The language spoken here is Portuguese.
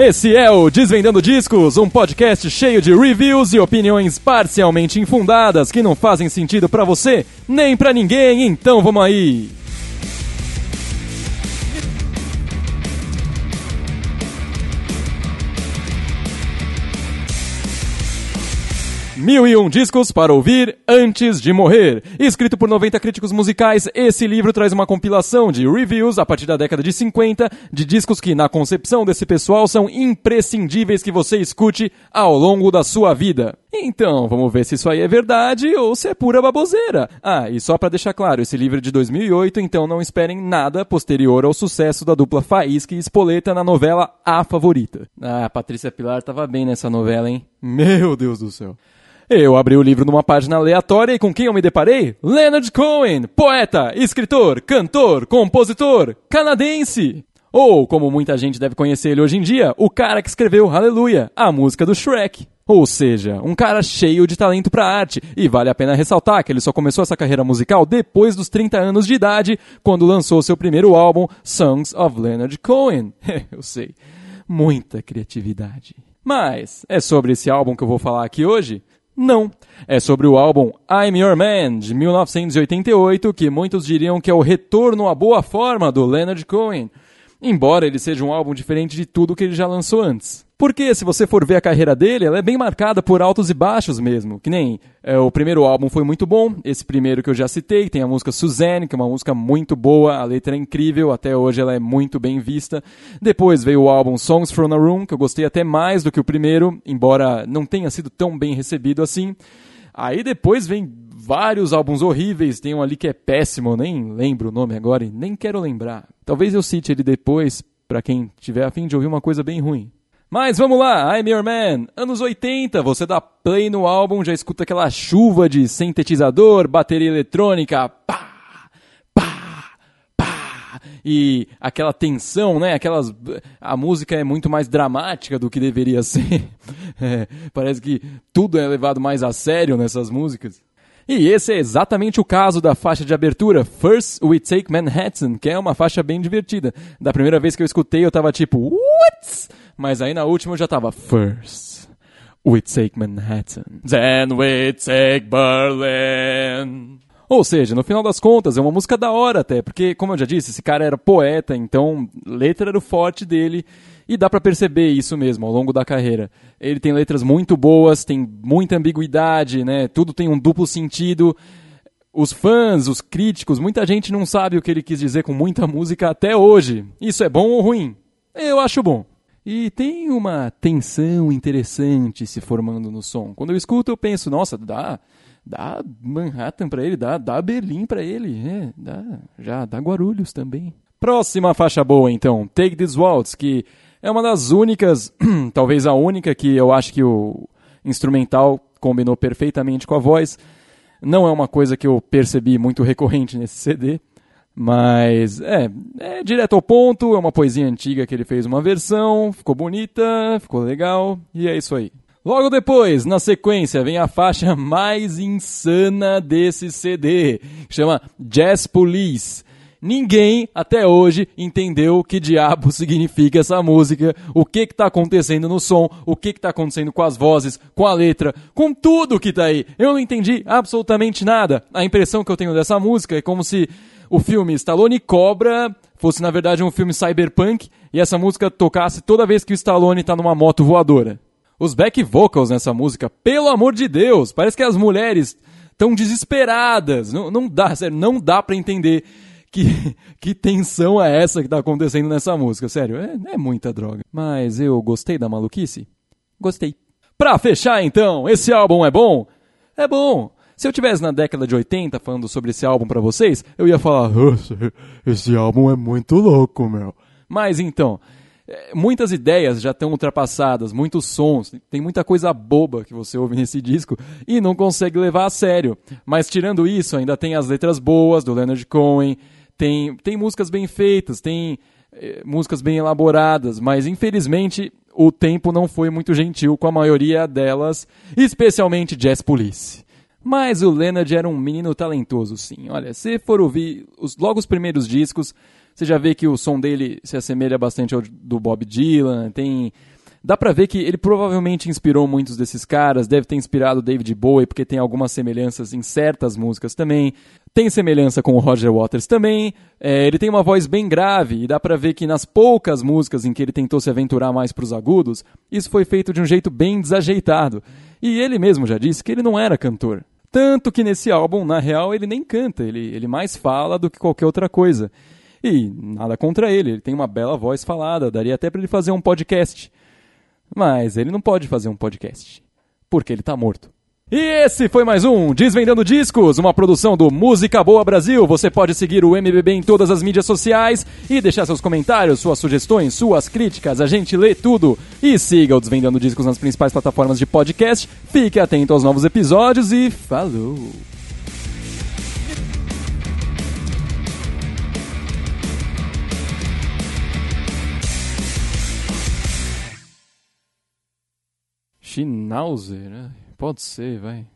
Esse é o Desvendando Discos, um podcast cheio de reviews e opiniões parcialmente infundadas que não fazem sentido pra você nem pra ninguém. Então vamos aí. Mil e um discos para ouvir antes de morrer. Escrito por 90 críticos musicais, esse livro traz uma compilação de reviews a partir da década de 50 de discos que, na concepção desse pessoal, são imprescindíveis que você escute ao longo da sua vida. Então, vamos ver se isso aí é verdade ou se é pura baboseira. Ah, e só para deixar claro, esse livro é de 2008, então não esperem nada posterior ao sucesso da dupla Faísca e Espoleta na novela A Favorita. Ah, Patrícia Pilar tava bem nessa novela, hein? Meu Deus do céu. Eu abri o livro numa página aleatória e com quem eu me deparei? Leonard Cohen, poeta, escritor, cantor, compositor, canadense. Ou, como muita gente deve conhecer ele hoje em dia, o cara que escreveu Hallelujah, a música do Shrek. Ou seja, um cara cheio de talento pra arte, e vale a pena ressaltar que ele só começou essa carreira musical depois dos 30 anos de idade, quando lançou seu primeiro álbum, Songs of Leonard Cohen. eu sei, muita criatividade. Mas é sobre esse álbum que eu vou falar aqui hoje? Não. É sobre o álbum I'm Your Man, de 1988, que muitos diriam que é o retorno à boa forma do Leonard Cohen. Embora ele seja um álbum diferente de tudo que ele já lançou antes. Porque, se você for ver a carreira dele, ela é bem marcada por altos e baixos mesmo. Que nem é, o primeiro álbum foi muito bom, esse primeiro que eu já citei, tem a música Suzanne, que é uma música muito boa, a letra é incrível, até hoje ela é muito bem vista. Depois veio o álbum Songs from a Room, que eu gostei até mais do que o primeiro, embora não tenha sido tão bem recebido assim. Aí depois vem vários álbuns horríveis, tem um ali que é péssimo, nem lembro o nome agora e nem quero lembrar. Talvez eu cite ele depois, para quem tiver afim de ouvir uma coisa bem ruim. Mas vamos lá, I'm Your Man, anos 80, você dá play no álbum, já escuta aquela chuva de sintetizador, bateria eletrônica, pá, pá, pá, e aquela tensão, né, aquelas, a música é muito mais dramática do que deveria ser, é, parece que tudo é levado mais a sério nessas músicas. E esse é exatamente o caso da faixa de abertura First We Take Manhattan, que é uma faixa bem divertida. Da primeira vez que eu escutei, eu tava tipo, what? Mas aí na última eu já tava First We Take Manhattan, then we take Berlin. Ou seja, no final das contas, é uma música da hora até, porque, como eu já disse, esse cara era poeta, então letra era o forte dele, e dá para perceber isso mesmo ao longo da carreira. Ele tem letras muito boas, tem muita ambiguidade, né? Tudo tem um duplo sentido. Os fãs, os críticos, muita gente não sabe o que ele quis dizer com muita música até hoje. Isso é bom ou ruim? Eu acho bom. E tem uma tensão interessante se formando no som. Quando eu escuto, eu penso, nossa, dá Dá Manhattan para ele, dá, dá Berlim para ele, é, dá, já dá Guarulhos também. Próxima faixa boa, então, Take This Waltz, que é uma das únicas, talvez a única que eu acho que o instrumental combinou perfeitamente com a voz. Não é uma coisa que eu percebi muito recorrente nesse CD, mas é, é direto ao ponto, é uma poesia antiga que ele fez uma versão, ficou bonita, ficou legal, e é isso aí. Logo depois, na sequência, vem a faixa mais insana desse CD, chama Jazz Police. Ninguém até hoje entendeu o que diabo significa essa música, o que está acontecendo no som, o que está acontecendo com as vozes, com a letra, com tudo que está aí. Eu não entendi absolutamente nada. A impressão que eu tenho dessa música é como se o filme Stallone Cobra fosse na verdade um filme cyberpunk e essa música tocasse toda vez que o Stallone está numa moto voadora. Os back vocals nessa música, pelo amor de Deus, parece que as mulheres estão desesperadas. Não, não dá, sério, não dá para entender que, que tensão é essa que tá acontecendo nessa música. Sério, é, é muita droga. Mas eu gostei da maluquice? Gostei. Pra fechar então, esse álbum é bom? É bom. Se eu tivesse na década de 80 falando sobre esse álbum para vocês, eu ia falar: esse álbum é muito louco, meu. Mas então, é, muitas ideias já estão ultrapassadas, muitos sons, tem muita coisa boba que você ouve nesse disco e não consegue levar a sério. Mas tirando isso, ainda tem as letras boas do Leonard Cohen, tem, tem músicas bem feitas, tem é, músicas bem elaboradas, mas infelizmente o tempo não foi muito gentil com a maioria delas, especialmente Jazz Police. Mas o Leonard era um menino talentoso, sim. Olha, se for ouvir os, logo os primeiros discos, você já vê que o som dele se assemelha bastante ao do Bob Dylan, tem Dá pra ver que ele provavelmente inspirou muitos desses caras, deve ter inspirado David Bowie, porque tem algumas semelhanças em certas músicas também. Tem semelhança com o Roger Waters também. É, ele tem uma voz bem grave, e dá pra ver que nas poucas músicas em que ele tentou se aventurar mais pros agudos, isso foi feito de um jeito bem desajeitado. E ele mesmo já disse que ele não era cantor. Tanto que nesse álbum, na real, ele nem canta, ele, ele mais fala do que qualquer outra coisa. E nada contra ele, ele tem uma bela voz falada, daria até para ele fazer um podcast. Mas ele não pode fazer um podcast, porque ele tá morto. E esse foi mais um Desvendando Discos, uma produção do Música Boa Brasil. Você pode seguir o MBB em todas as mídias sociais e deixar seus comentários, suas sugestões, suas críticas. A gente lê tudo. E siga o Desvendando Discos nas principais plataformas de podcast. Fique atento aos novos episódios e falou! Schnauzer, né? Pode ser, vai.